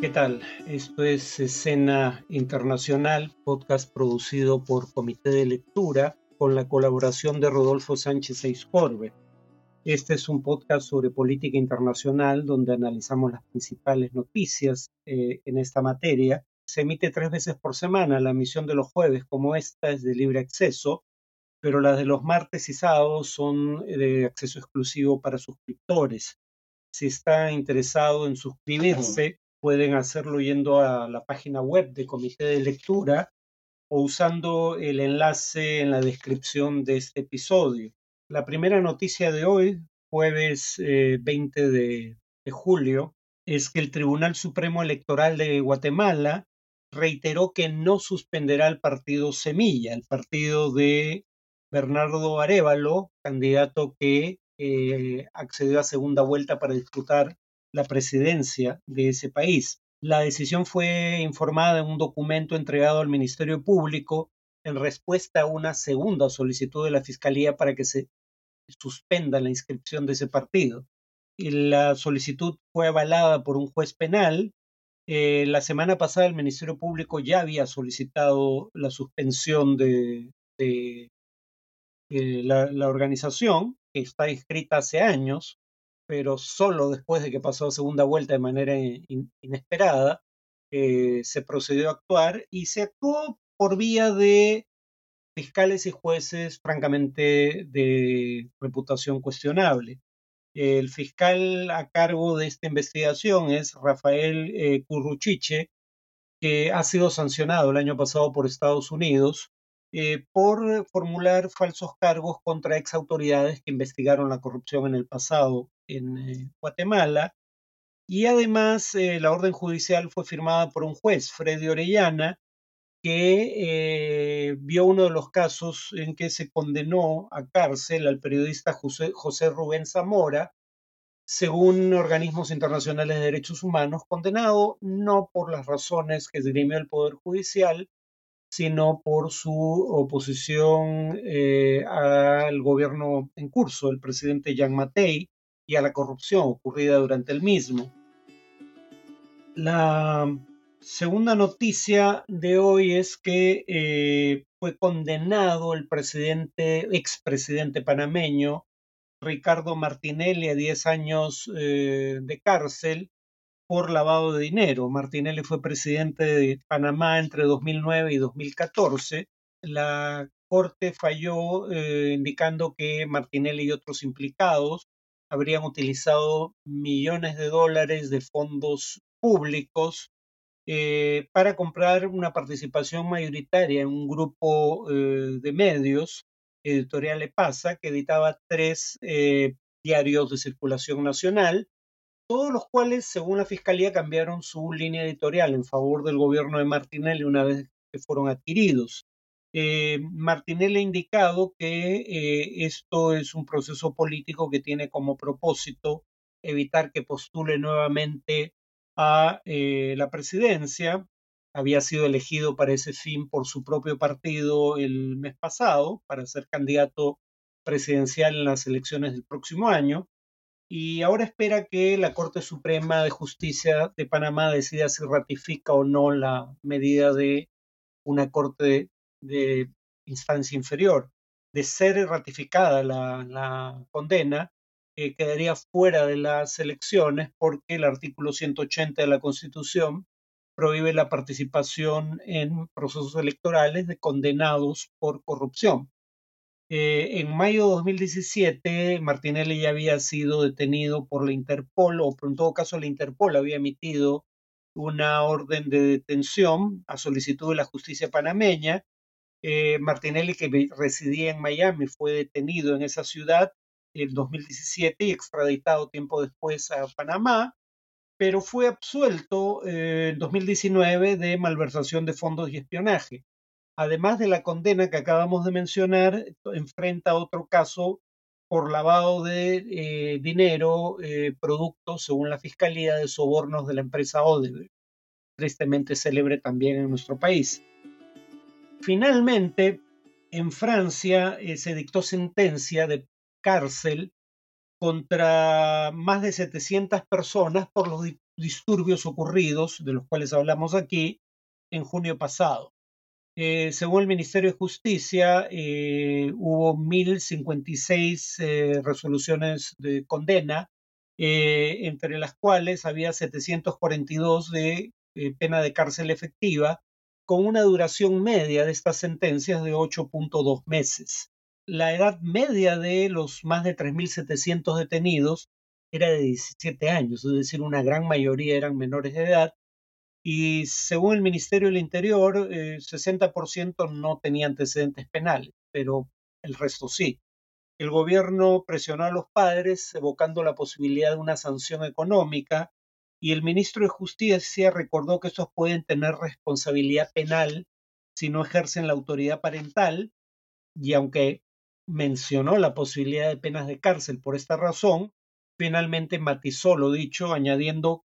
¿Qué tal? Esto es Escena Internacional, podcast producido por Comité de Lectura con la colaboración de Rodolfo Sánchez Eiscorbe. Este es un podcast sobre política internacional donde analizamos las principales noticias eh, en esta materia. Se emite tres veces por semana. La emisión de los jueves, como esta, es de libre acceso, pero las de los martes y sábados son de acceso exclusivo para suscriptores. Si está interesado en suscribirse, pueden hacerlo yendo a la página web de Comité de Lectura o usando el enlace en la descripción de este episodio. La primera noticia de hoy, jueves 20 eh, de, julio, es que el Tribunal Supremo Electoral de Guatemala reiteró que no suspenderá el partido Semilla, el partido de Bernardo Arevalo, candidato que eh, accedió a segunda vuelta para disputar la presidencia de ese país. La decisión fue informada en un documento entregado al Ministerio Público en respuesta a una segunda solicitud de la Fiscalía para que se suspenda la inscripción de ese partido. Y la solicitud fue avalada por un juez penal. Eh, la semana pasada el Ministerio Público ya había solicitado la suspensión de, eh, la, la, organización, que está inscrita hace años, pero solo después de que pasó segunda vuelta de manera inesperada, eh, se procedió a actuar y se actuó por vía de fiscales y jueces francamente de reputación cuestionable. El fiscal a cargo de esta investigación es Rafael eh, Curruchiche, que ha sido sancionado el año pasado por Estados Unidos eh, por formular falsos cargos contra ex autoridades que investigaron la corrupción en el pasado en eh, Guatemala. Y además eh, la orden judicial fue firmada por un juez, Freddy Orellana, que vio uno de los casos en que se condenó a cárcel al periodista José, José Rubén Zamora, según organismos internacionales de derechos humanos, condenado no por las razones que dirimió el Poder Judicial, sino por su oposición eh, al gobierno en curso, el presidente Jean Matei, y a la corrupción ocurrida durante el mismo. La segunda noticia de hoy es que eh, fue condenado el presidente, expresidente panameño, Ricardo Martinelli, a 10 años eh, de cárcel por lavado de dinero. Martinelli fue presidente de Panamá entre 2009 y 2014. La Corte falló eh, indicando que Martinelli y otros implicados habrían utilizado millones de dólares de fondos públicos eh, para comprar una participación mayoritaria en un grupo eh, de medios, Editorial Pasa, que editaba tres diarios de circulación nacional todos los cuales, según la Fiscalía, cambiaron su línea editorial en favor del gobierno de Martinelli una vez que fueron adquiridos. Eh, Martinelli ha indicado que eh, esto es un proceso político que tiene como propósito evitar que postule nuevamente a eh, la presidencia. Había sido elegido para ese fin por su propio partido el mes pasado para ser candidato presidencial en las elecciones del próximo año y ahora espera que la Corte Suprema de Justicia de Panamá decida si ratifica o no la medida de una Corte de, instancia inferior. De ser ratificada la, condena, eh, quedaría fuera de las elecciones porque el artículo 180 de la Constitución prohíbe la participación en procesos electorales de condenados por corrupción. Eh, en mayo de 2017, Martinelli ya había sido detenido por la Interpol, o en todo caso la Interpol había emitido una orden de detención a solicitud de la justicia panameña. Eh, Martinelli, que residía en Miami, fue detenido en esa ciudad en 2017 y extraditado tiempo después a Panamá, pero fue absuelto eh, en 2019 de malversación de fondos y espionaje además de la condena que acabamos de mencionar, enfrenta otro caso por lavado de eh, dinero, eh, producto, según la Fiscalía, de sobornos de la empresa Odebrecht, tristemente célebre también en nuestro país. Finalmente, en Francia eh, se dictó sentencia de cárcel contra más de 700 personas por los disturbios ocurridos, de los cuales hablamos aquí, en junio pasado. Eh, según el Ministerio de Justicia, eh, hubo 1.056 eh, resoluciones de condena, entre las cuales había 742 de pena de cárcel efectiva, con una duración media de estas sentencias de 8.2 meses. La edad media de los más de 3.700 detenidos era de 17 años, es decir, una gran mayoría eran menores de edad, y según el Ministerio del Interior, eh, 60% no tenía antecedentes penales, pero el resto sí. El gobierno presionó a los padres evocando la posibilidad de una sanción económica y el ministro de Justicia recordó que estos pueden tener responsabilidad penal si no ejercen la autoridad parental y aunque mencionó la posibilidad de penas de cárcel por esta razón, finalmente matizó lo dicho añadiendo,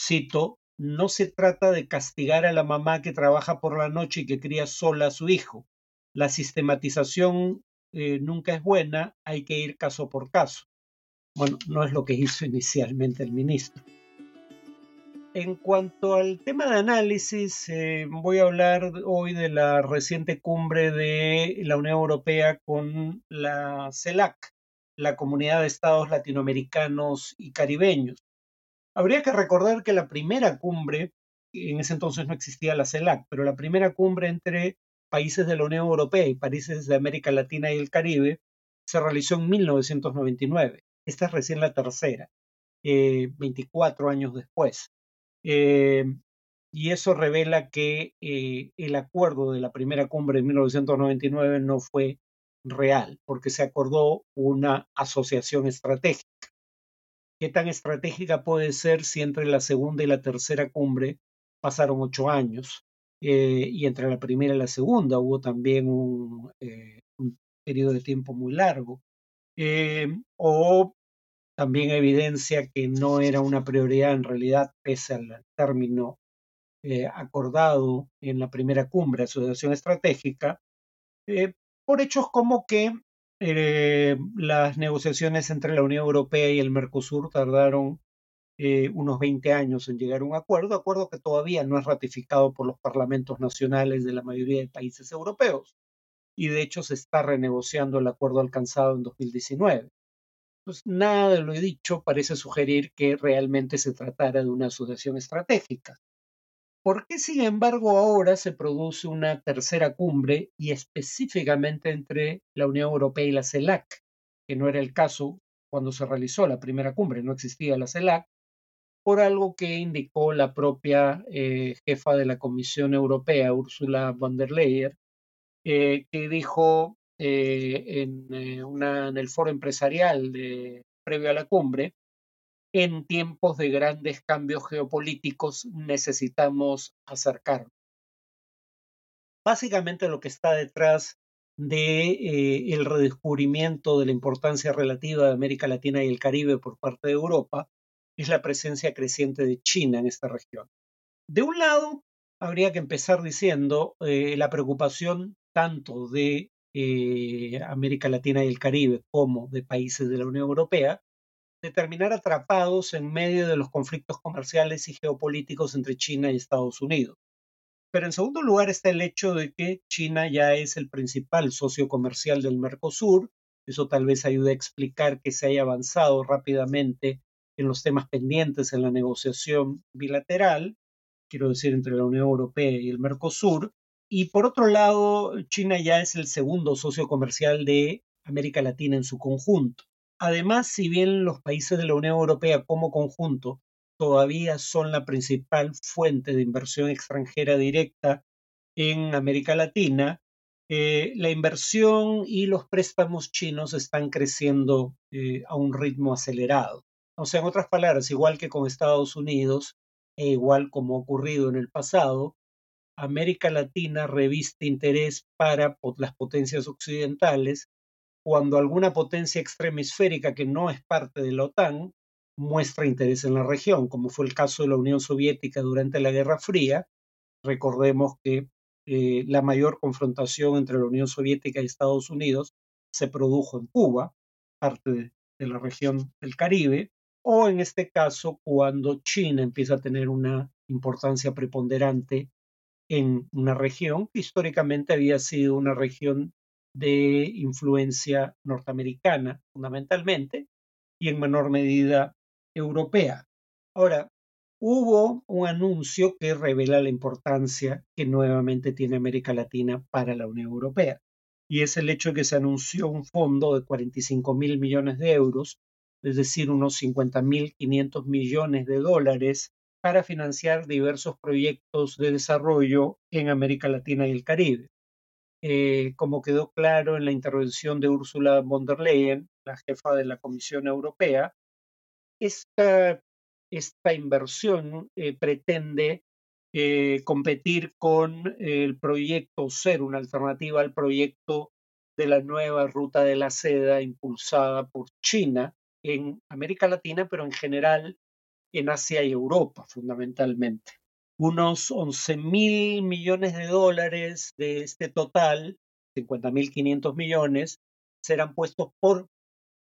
cito, no se trata de castigar a la mamá que trabaja por la noche y que cría sola a su hijo. La sistematización eh, nunca es buena, hay que ir caso por caso. Bueno, no es lo que hizo inicialmente el ministro. En cuanto al tema de análisis, eh, voy a hablar hoy de la reciente cumbre de la Unión Europea con la CELAC, la Comunidad de Estados Latinoamericanos y Caribeños. Habría que recordar que la primera cumbre, en ese entonces no existía la CELAC, pero la primera cumbre entre países de la Unión Europea y países de América Latina y el Caribe se realizó en 1999. Esta es recién la tercera, 24 eh, años después. Eh, y eso revela que eh, el acuerdo de la primera cumbre de 1999 no fue real, porque se acordó una asociación estratégica. ¿Qué tan estratégica puede ser si entre la segunda y la tercera cumbre pasaron ocho años? Eh, y entre la primera y la segunda hubo también un, eh, periodo de tiempo muy largo. O también evidencia que no era una prioridad en realidad, pese al término acordado en la primera cumbre, Asociación Estratégica, por hechos como que eh, las negociaciones entre la Unión Europea y el Mercosur tardaron eh, unos 20 años en llegar a un acuerdo, acuerdo que todavía no es ratificado por los parlamentos nacionales de la mayoría de países europeos. Y de hecho se está renegociando el acuerdo alcanzado en 2019. Pues nada de lo he dicho parece sugerir que realmente se tratara de una asociación estratégica. ¿Por qué, sin embargo, ahora se produce una tercera cumbre y específicamente entre la Unión Europea y la CELAC, que no era el caso cuando se realizó la primera cumbre, no existía la CELAC, por algo que indicó la propia eh, jefa de la Comisión Europea, Ursula von der Leyen, eh, que dijo eh, en, en, el foro empresarial previo a la cumbre en tiempos de grandes cambios geopolíticos necesitamos acercarnos. Básicamente lo que está detrás de eh, el redescubrimiento de la importancia relativa de América Latina y el Caribe por parte de Europa es la presencia creciente de China en esta región. De un lado, habría que empezar diciendo eh, la preocupación tanto de eh, América Latina y el Caribe como de países de la Unión Europea de terminar atrapados en medio de los conflictos comerciales y geopolíticos entre China y Estados Unidos. Pero en segundo lugar está el hecho de que China ya es el principal socio comercial del Mercosur. Eso tal vez ayude a explicar que se haya avanzado rápidamente en los temas pendientes en la negociación bilateral, quiero decir, entre la Unión Europea y el Mercosur. Y por otro lado, China ya es el segundo socio comercial de América Latina en su conjunto. Además, si bien los países de la Unión Europea como conjunto todavía son la principal fuente de inversión extranjera directa en América Latina, eh, la inversión y los préstamos chinos están creciendo eh, a un ritmo acelerado. O sea, en otras palabras, igual que con Estados Unidos e igual como ha ocurrido en el pasado, América Latina reviste interés para las potencias occidentales cuando alguna potencia extremisférica que no es parte de la OTAN muestra interés en la región, como fue el caso de la Unión Soviética durante la Guerra Fría. Recordemos que eh, la mayor confrontación entre la Unión Soviética y Estados Unidos se produjo en Cuba, parte de, la región del Caribe, o en este caso cuando China empieza a tener una importancia preponderante en una región que históricamente había sido una región de influencia norteamericana fundamentalmente y en menor medida europea. Ahora, hubo un anuncio que revela la importancia que nuevamente tiene América Latina para la Unión Europea, y es el hecho que se anunció un fondo de 45 mil millones de euros, es decir, unos 50 mil 500 millones de dólares, para financiar diversos proyectos de desarrollo en América Latina y el Caribe. Eh, como quedó claro en la intervención de Ursula von der Leyen, la jefa de la Comisión Europea, esta esta inversión eh, pretende eh, competir con el proyecto, ser una alternativa al proyecto de la nueva ruta de la seda impulsada por China en América Latina, pero en general en Asia y Europa fundamentalmente. Unos 11 mil millones de dólares de este total, 50 mil 500 millones, serán puestos por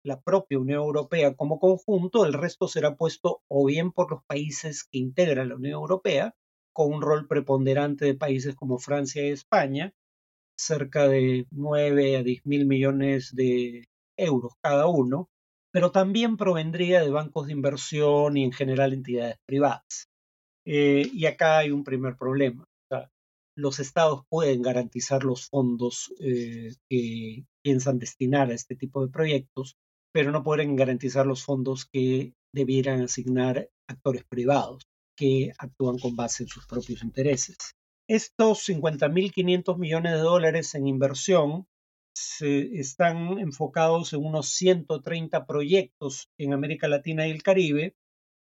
la propia Unión Europea como conjunto, el resto será puesto o bien por los países que integran la Unión Europea, con un rol preponderante de países como Francia y España, cerca de 9 a 10 mil millones de euros cada uno, pero también provendría de bancos de inversión y en general entidades privadas. Eh, y acá hay un primer problema. los estados pueden garantizar los fondos eh, que piensan destinar a este tipo de proyectos, pero no pueden garantizar los fondos que debieran asignar actores privados que actúan con base en sus propios intereses. Estos 50.500 millones de dólares en inversión están enfocados en unos 130 proyectos en América Latina y el Caribe,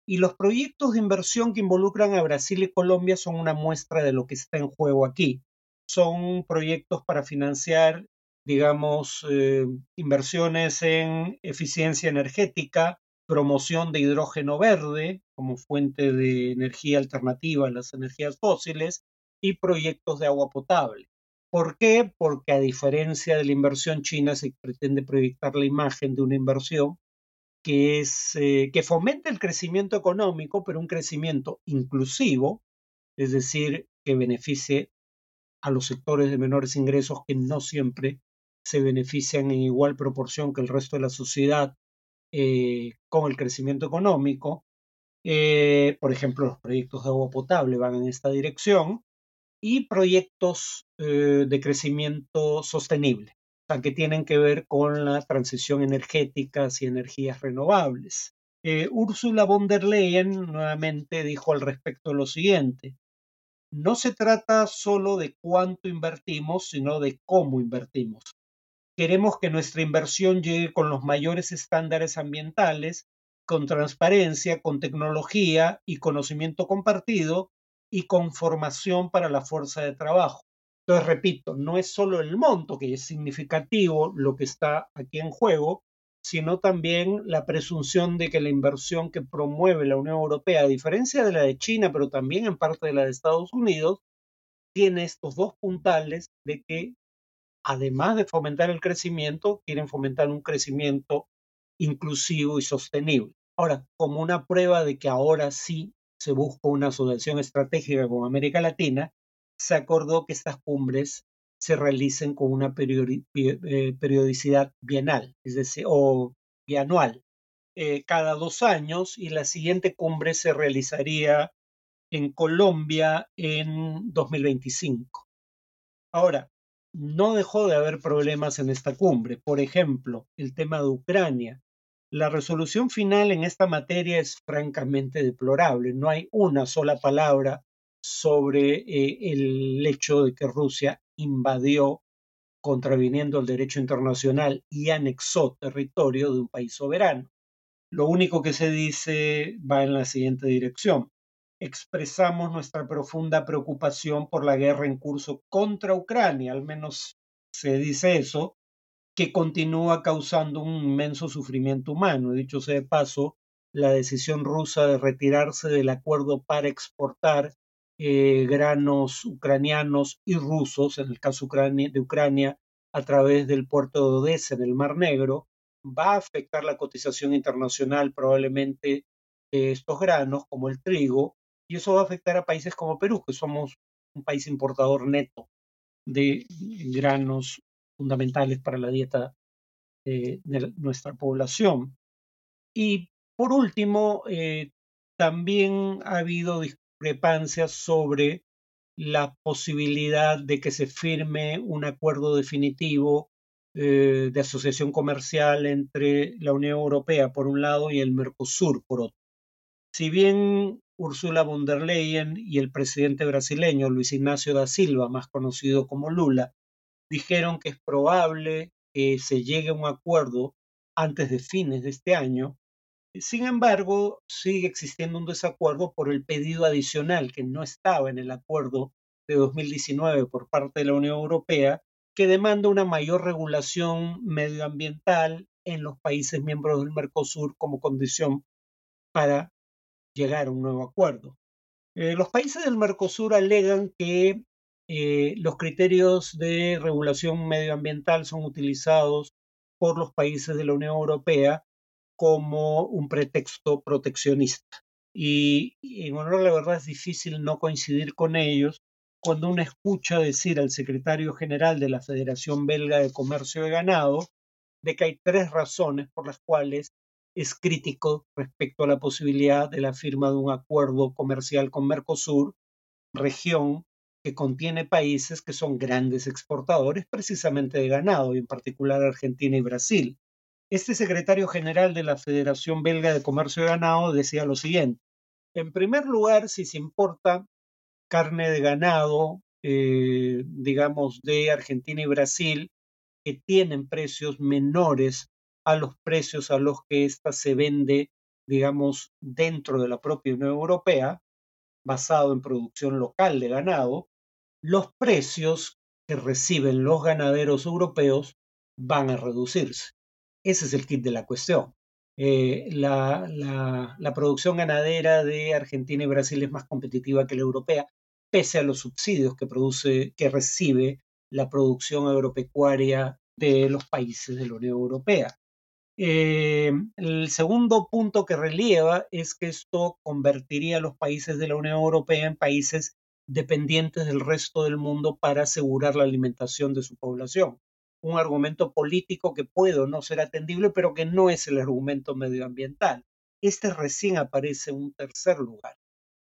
y los proyectos de inversión que involucran a Brasil y Colombia son una muestra de lo que está en juego aquí. Son proyectos para financiar digamos, eh, inversiones en eficiencia energética, promoción de hidrógeno verde como fuente de energía alternativa a las energías fósiles y proyectos de agua potable. ¿Por qué? Porque a diferencia de la inversión china se pretende proyectar la imagen de una inversión que, es, eh, que fomenta el crecimiento económico, pero un crecimiento inclusivo, es decir, que beneficie a los sectores de menores ingresos que no siempre se benefician en igual proporción que el resto de la sociedad eh, con el crecimiento económico. Eh, por ejemplo, los proyectos de agua potable van en esta dirección y proyectos eh, de crecimiento sostenible, que tienen que ver con la transición energética hacia energías renovables. Ursula von der Leyen nuevamente dijo al respecto lo siguiente, no se trata solo de cuánto invertimos, sino de cómo invertimos. Queremos que nuestra inversión llegue con los mayores estándares ambientales, con transparencia, con tecnología y conocimiento compartido y con formación para la fuerza de trabajo. Entonces, repito, no es solo el monto que es significativo lo que está aquí en juego, sino también la presunción de que la inversión que promueve la Unión Europea, a diferencia de la de China, pero también en parte de la de Estados Unidos, tiene estos dos puntales de que además de fomentar el crecimiento, quieren fomentar un crecimiento inclusivo y sostenible. Ahora, como una prueba de que ahora sí se busca una asociación estratégica con América Latina, se acordó que estas cumbres se realicen con una eh, periodicidad bienal, es decir, o bianual, eh, cada dos años, y la siguiente cumbre se realizaría en Colombia en 2025. Ahora, no dejó de haber problemas en esta cumbre. Por ejemplo, el tema de Ucrania. La resolución final en esta materia es francamente deplorable. No hay una sola palabra sobre eh, el hecho de que Rusia invadió, contraviniendo el derecho internacional y anexó territorio de un país soberano. Lo único que se dice va en la siguiente dirección expresamos nuestra profunda preocupación por la guerra en curso contra Ucrania, al menos se dice eso, que continúa causando un inmenso sufrimiento humano. Dicho sea de paso, la decisión rusa de retirarse del acuerdo para exportar eh, granos ucranianos y rusos, en el caso de Ucrania, a través del puerto de Odessa en el Mar Negro, va a afectar la cotización internacional probablemente de estos granos, como el trigo, y eso va a afectar a países como Perú, que somos un país importador neto de granos fundamentales para la dieta de nuestra población. Y por último, eh, también ha habido discrepancias sobre la posibilidad de que se firme un acuerdo definitivo eh, de asociación comercial entre la Unión Europea por un lado y el Mercosur por otro. Si bien Ursula von der Leyen y el presidente brasileño Luis Ignacio da Silva, más conocido como Lula, dijeron que es probable que se llegue a un acuerdo antes de fines de este año, sin embargo, sigue existiendo un desacuerdo por el pedido adicional que no estaba en el acuerdo de 2019 por parte de la Unión Europea, que demanda una mayor regulación medioambiental en los países miembros del Mercosur como condición para llegar a un nuevo acuerdo. Eh, los países del Mercosur alegan que eh, los criterios de regulación medioambiental son utilizados por los países de la Unión Europea como un pretexto proteccionista. Y, en honor a la verdad es difícil no coincidir con ellos cuando uno escucha decir al secretario general de la Federación Belga de Comercio de Ganado de que hay tres razones por las cuales es crítico respecto a la posibilidad de la firma de un acuerdo comercial con Mercosur, región que contiene países que son grandes exportadores precisamente de ganado, y en particular Argentina y Brasil. Este secretario general de la Federación Belga de Comercio de Ganado decía lo siguiente. En primer lugar, si se importa carne de ganado, eh, digamos, de Argentina y Brasil, que tienen precios menores a los precios a los que ésta se vende, digamos, dentro de la propia Unión Europea, basado en producción local de ganado, los precios que reciben los ganaderos europeos van a reducirse. Ese es el kit de la cuestión. Eh, la, producción ganadera de Argentina y Brasil es más competitiva que la europea, pese a los subsidios que, produce, que recibe la producción agropecuaria de los países de la Unión Europea. Eh, el segundo punto que relieva es que esto convertiría a los países de la Unión Europea en países dependientes del resto del mundo para asegurar la alimentación de su población un argumento político que puede no ser atendible, pero que no es el argumento medioambiental. Este recién aparece en un tercer lugar.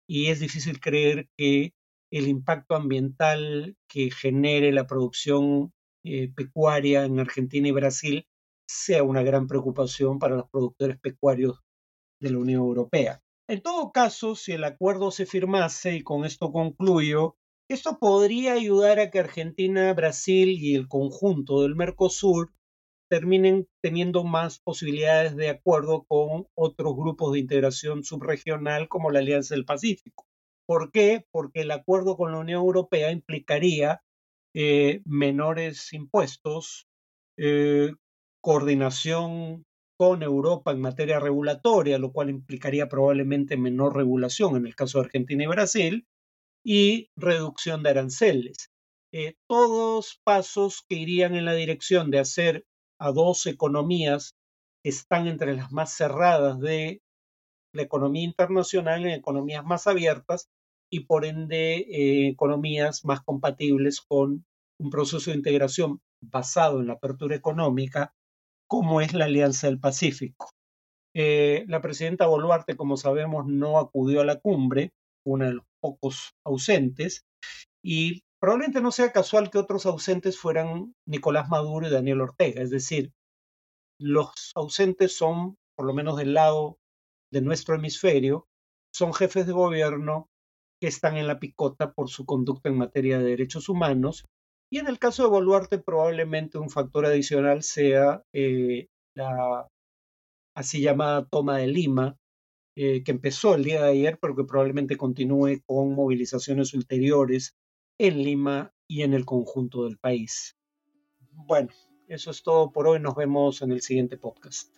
Y es difícil creer que el impacto ambiental que genere la producción eh, pecuaria en Argentina y Brasil sea una gran preocupación para los productores pecuarios de la Unión Europea. En todo caso, si el acuerdo se firmase, y con esto concluyo, esto podría ayudar a que Argentina, Brasil y el conjunto del Mercosur terminen teniendo más posibilidades de acuerdo con otros grupos de integración subregional como la Alianza del Pacífico. ¿Por qué? Porque el acuerdo con la Unión Europea implicaría eh, menores impuestos, eh, coordinación con Europa en materia regulatoria, lo cual implicaría probablemente menor regulación en el caso de Argentina y Brasil, y reducción de aranceles. Eh, todos pasos que irían en la dirección de hacer a dos economías que están entre las más cerradas de la economía internacional en economías más abiertas y por ende eh, economías más compatibles con un proceso de integración basado en la apertura económica como es la Alianza del Pacífico. Eh, la presidenta Boluarte, como sabemos, no acudió a la cumbre, una de los pocos ausentes, y probablemente no sea casual que otros ausentes fueran Nicolás Maduro y Daniel Ortega, es decir, los ausentes son, por lo menos del lado de nuestro hemisferio, son jefes de gobierno que están en la picota por su conducta en materia de derechos humanos. Y en el caso de Boluarte, probablemente un factor adicional sea eh, la así llamada toma de Lima, eh, que empezó el día de ayer, pero que probablemente continúe con movilizaciones ulteriores en Lima y en el conjunto del país. Bueno, eso es todo por hoy. Nos vemos en el siguiente podcast.